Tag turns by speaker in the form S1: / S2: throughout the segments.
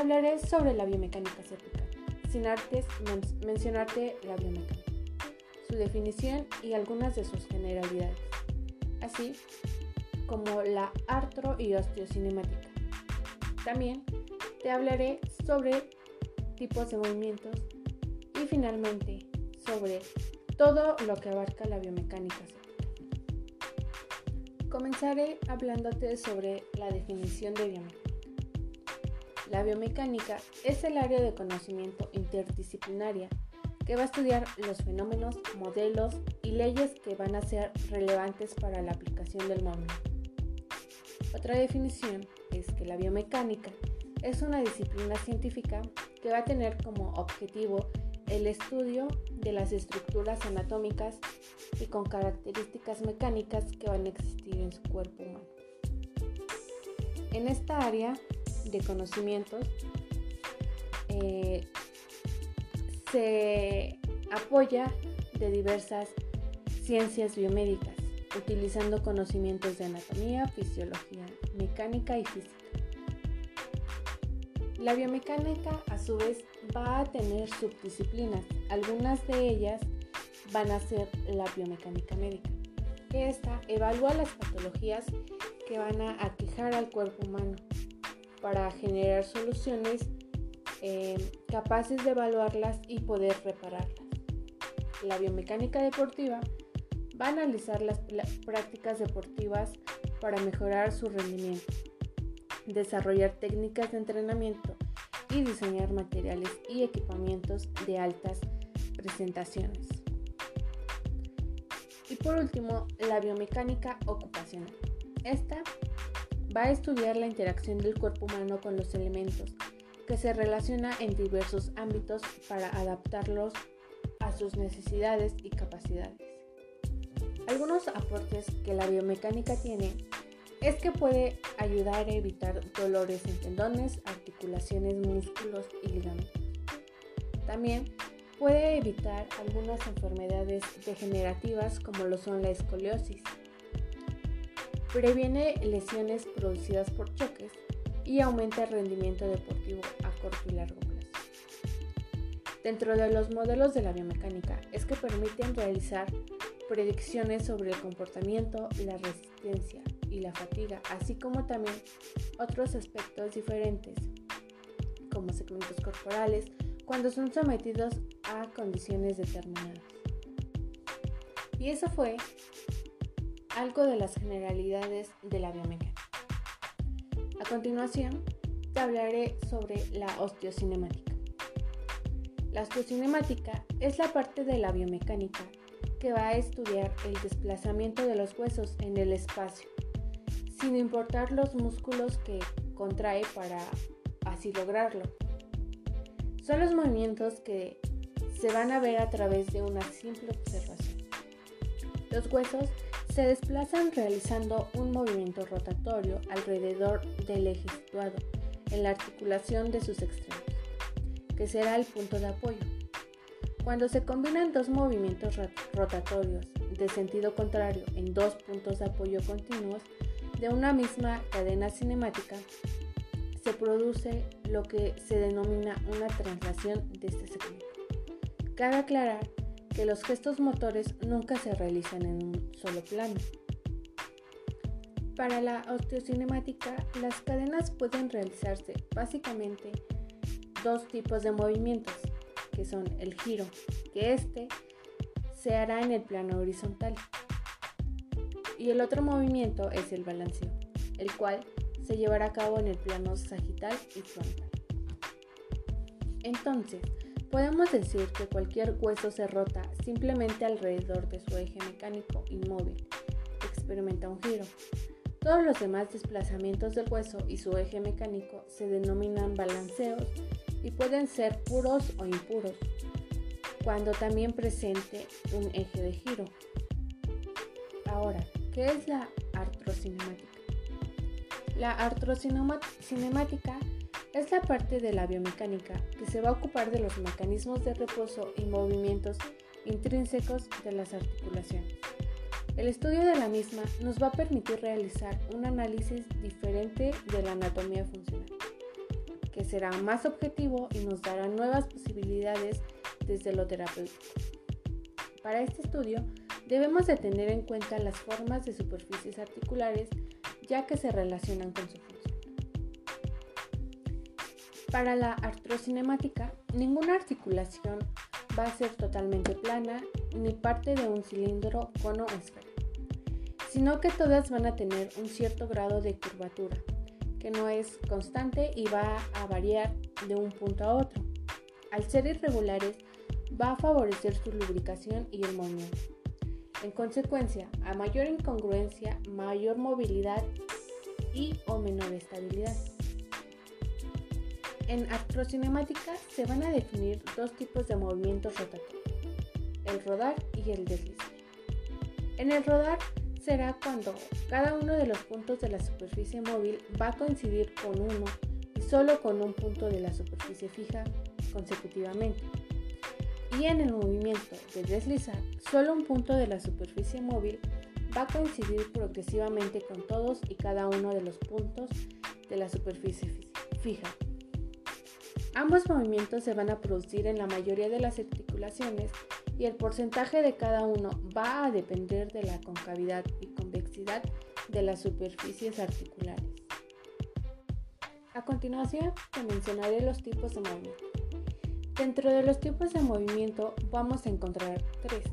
S1: hablaré sobre la biomecánica cervical, sin antes mencionarte la biomecánica, su definición y algunas de sus generalidades, así como la artro y osteocinemática. También te hablaré sobre tipos de movimientos y finalmente sobre todo lo que abarca la biomecánica Comenzaré hablándote sobre la definición de biomecánica. La biomecánica es el área de conocimiento interdisciplinaria que va a estudiar los fenómenos, modelos y leyes que van a ser relevantes para la aplicación del movimiento. Otra definición es que la biomecánica es una disciplina científica que va a tener como objetivo el estudio de las estructuras anatómicas y con características mecánicas que van a existir en su cuerpo humano. En esta área de conocimientos eh, se apoya de diversas ciencias biomédicas, utilizando conocimientos de anatomía, fisiología, mecánica y física. La biomecánica a su vez va a tener subdisciplinas, algunas de ellas van a ser la biomecánica médica. Esta evalúa las patologías que van a aquejar al cuerpo humano para generar soluciones eh, capaces de evaluarlas y poder repararlas. La biomecánica deportiva va a analizar las prácticas deportivas para mejorar su rendimiento, desarrollar técnicas de entrenamiento y diseñar materiales y equipamientos de altas presentaciones. Y por último, la biomecánica ocupacional. Esta va a estudiar la interacción del cuerpo humano con los elementos, que se relaciona en diversos ámbitos para adaptarlos a sus necesidades y capacidades. Algunos aportes que la biomecánica tiene es que puede ayudar a evitar dolores en tendones, articulaciones, músculos y ligamentos. También puede evitar algunas enfermedades degenerativas como lo son la escoliosis. Previene lesiones producidas por choques y aumenta el rendimiento deportivo a corto y largo plazo. Dentro de los modelos de la biomecánica es que permiten realizar predicciones sobre el comportamiento, la resistencia y la fatiga, así como también otros aspectos diferentes, como segmentos corporales, cuando son sometidos a condiciones determinadas. Y eso fue algo de las generalidades de la biomecánica. A continuación, te hablaré sobre la osteocinemática. La osteocinemática es la parte de la biomecánica que va a estudiar el desplazamiento de los huesos en el espacio, sin importar los músculos que contrae para así lograrlo. Son los movimientos que se van a ver a través de una simple observación. Los huesos se desplazan realizando un movimiento rotatorio alrededor del eje situado en la articulación de sus extremos, que será el punto de apoyo. Cuando se combinan dos movimientos rotatorios de sentido contrario en dos puntos de apoyo continuos de una misma cadena cinemática, se produce lo que se denomina una translación de este segmento. Cabe aclarar que los gestos motores nunca se realizan en un solo plano. Para la osteocinemática, las cadenas pueden realizarse básicamente dos tipos de movimientos, que son el giro, que este se hará en el plano horizontal, y el otro movimiento es el balanceo, el cual se llevará a cabo en el plano sagital y frontal. Entonces, podemos decir que cualquier hueso se rota simplemente alrededor de su eje mecánico inmóvil, experimenta un giro. Todos los demás desplazamientos del hueso y su eje mecánico se denominan balanceos y pueden ser puros o impuros, cuando también presente un eje de giro. Ahora, ¿qué es la artrocinemática? La artrocinemática es la parte de la biomecánica que se va a ocupar de los mecanismos de reposo y movimientos intrínsecos de las articulaciones. El estudio de la misma nos va a permitir realizar un análisis diferente de la anatomía funcional, que será más objetivo y nos dará nuevas posibilidades desde lo terapéutico. Para este estudio debemos de tener en cuenta las formas de superficies articulares ya que se relacionan con su. Para la artrocinemática, ninguna articulación va a ser totalmente plana ni parte de un cilindro, cono o esfera, sino que todas van a tener un cierto grado de curvatura, que no es constante y va a variar de un punto a otro. Al ser irregulares, va a favorecer su lubricación y el movimiento. En consecuencia, a mayor incongruencia, mayor movilidad y o menor estabilidad. En artrocinemática se van a definir dos tipos de movimientos rotatorios, el rodar y el deslizar. En el rodar será cuando cada uno de los puntos de la superficie móvil va a coincidir con uno y solo con un punto de la superficie fija consecutivamente. Y en el movimiento de deslizar, solo un punto de la superficie móvil va a coincidir progresivamente con todos y cada uno de los puntos de la superficie fija. Ambos movimientos se van a producir en la mayoría de las articulaciones y el porcentaje de cada uno va a depender de la concavidad y convexidad de las superficies articulares. A continuación, te mencionaré los tipos de movimiento. Dentro de los tipos de movimiento vamos a encontrar tres.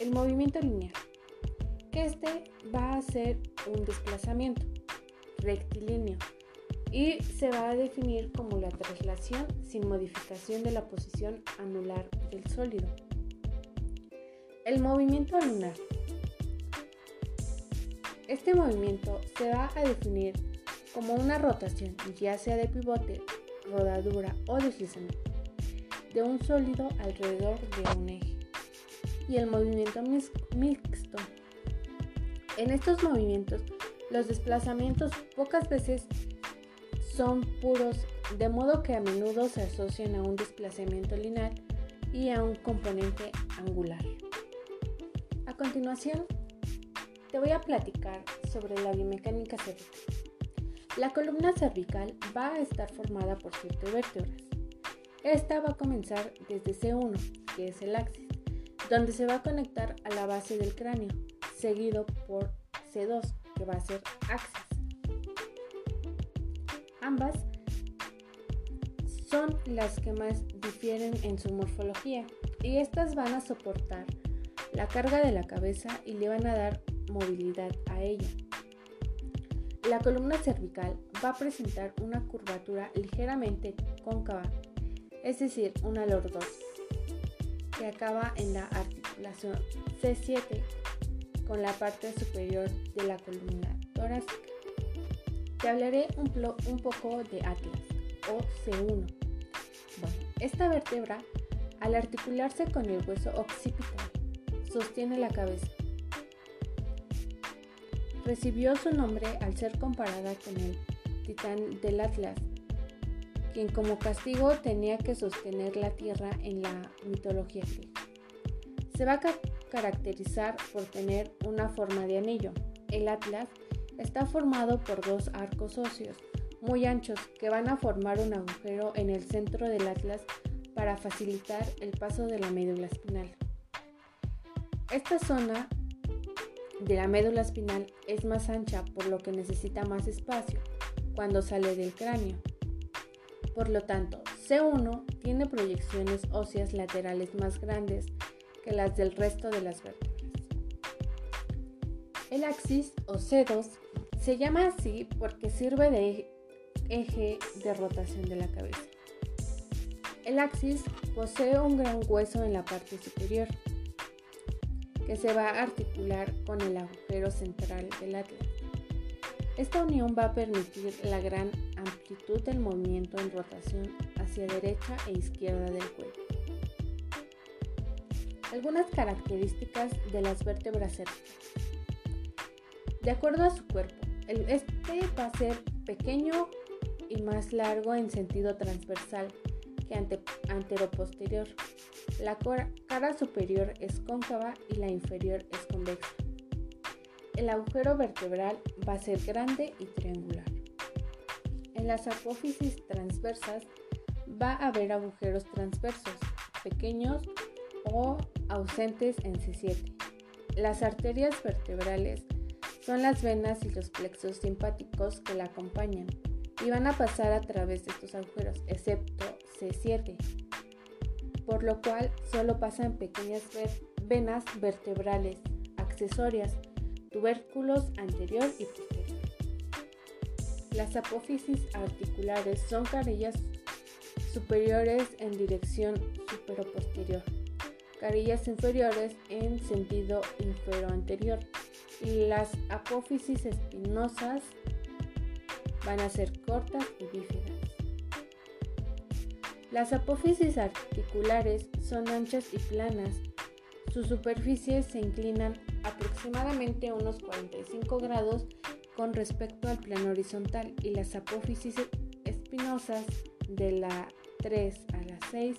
S1: El movimiento lineal, que este va a ser un desplazamiento rectilíneo y se va a definir como la traslación sin modificación de la posición anular del sólido. El movimiento lunar. Este movimiento se va a definir como una rotación, ya sea de pivote, rodadura o deslizamiento, de un sólido alrededor de un eje. Y el movimiento mixto. En estos movimientos, los desplazamientos pocas veces son puros, de modo que a menudo se asocian a un desplazamiento lineal y a un componente angular. A continuación, te voy a platicar sobre la biomecánica cervical. La columna cervical va a estar formada por siete vértebras. Esta va a comenzar desde C1, que es el axis, donde se va a conectar a la base del cráneo, seguido por C2, que va a ser axis. Ambas son las que más difieren en su morfología y estas van a soportar la carga de la cabeza y le van a dar movilidad a ella. La columna cervical va a presentar una curvatura ligeramente cóncava, es decir, una lordosis, que acaba en la articulación C7 con la parte superior de la columna torácica. Te hablaré un, poco de Atlas o C1. Bueno, esta vértebra, al articularse con el hueso occipital, sostiene la cabeza. Recibió su nombre al ser comparada con el titán del Atlas, quien como castigo tenía que sostener la tierra en la mitología griega. Se va a caracterizar por tener una forma de anillo. El Atlas está formado por dos arcos óseos muy anchos que van a formar un agujero en el centro del Atlas para facilitar el paso de la médula espinal. Esta zona de la médula espinal es más ancha por lo que necesita más espacio cuando sale del cráneo. Por lo tanto, C1 tiene proyecciones óseas laterales más grandes que las del resto de las vértebras. El axis o C2 se llama así porque sirve de eje de rotación de la cabeza. El axis posee un gran hueso en la parte superior que se va a articular con el agujero central del atlas. Esta unión va a permitir la gran amplitud del movimiento en rotación hacia derecha e izquierda del cuello. Algunas características de las vértebras cervicales. De acuerdo a su cuerpo, este va a ser pequeño y más largo en sentido transversal que ante, antero-posterior. La cara superior es cóncava y la inferior es convexa. El agujero vertebral va a ser grande y triangular. En las apófisis transversas va a haber agujeros transversos, pequeños o ausentes en C7. Las arterias vertebrales son las venas y los plexos simpáticos que la acompañan y van a pasar a través de estos agujeros, excepto C7, por lo cual solo pasan pequeñas venas vertebrales accesorias, tubérculos anterior y posterior. Las apófisis articulares son carillas superiores en dirección supero-posterior, carillas inferiores en sentido infero-anterior y las apófisis espinosas van a ser cortas y bífidas. Las apófisis articulares son anchas y planas. Sus superficies se inclinan aproximadamente unos 45 grados con respecto al plano horizontal y las apófisis espinosas de la 3 a la 6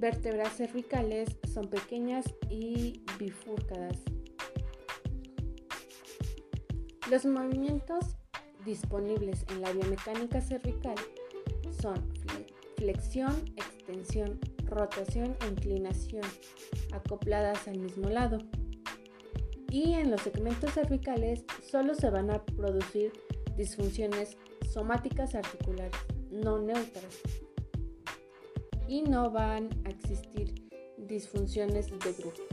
S1: vértebras cervicales son pequeñas y bifurcadas. Los movimientos disponibles en la biomecánica cervical son flexión, extensión, rotación e inclinación, acopladas al mismo lado. Y en los segmentos cervicales solo se van a producir disfunciones somáticas articulares, no neutras. Y no van a existir disfunciones de grupo.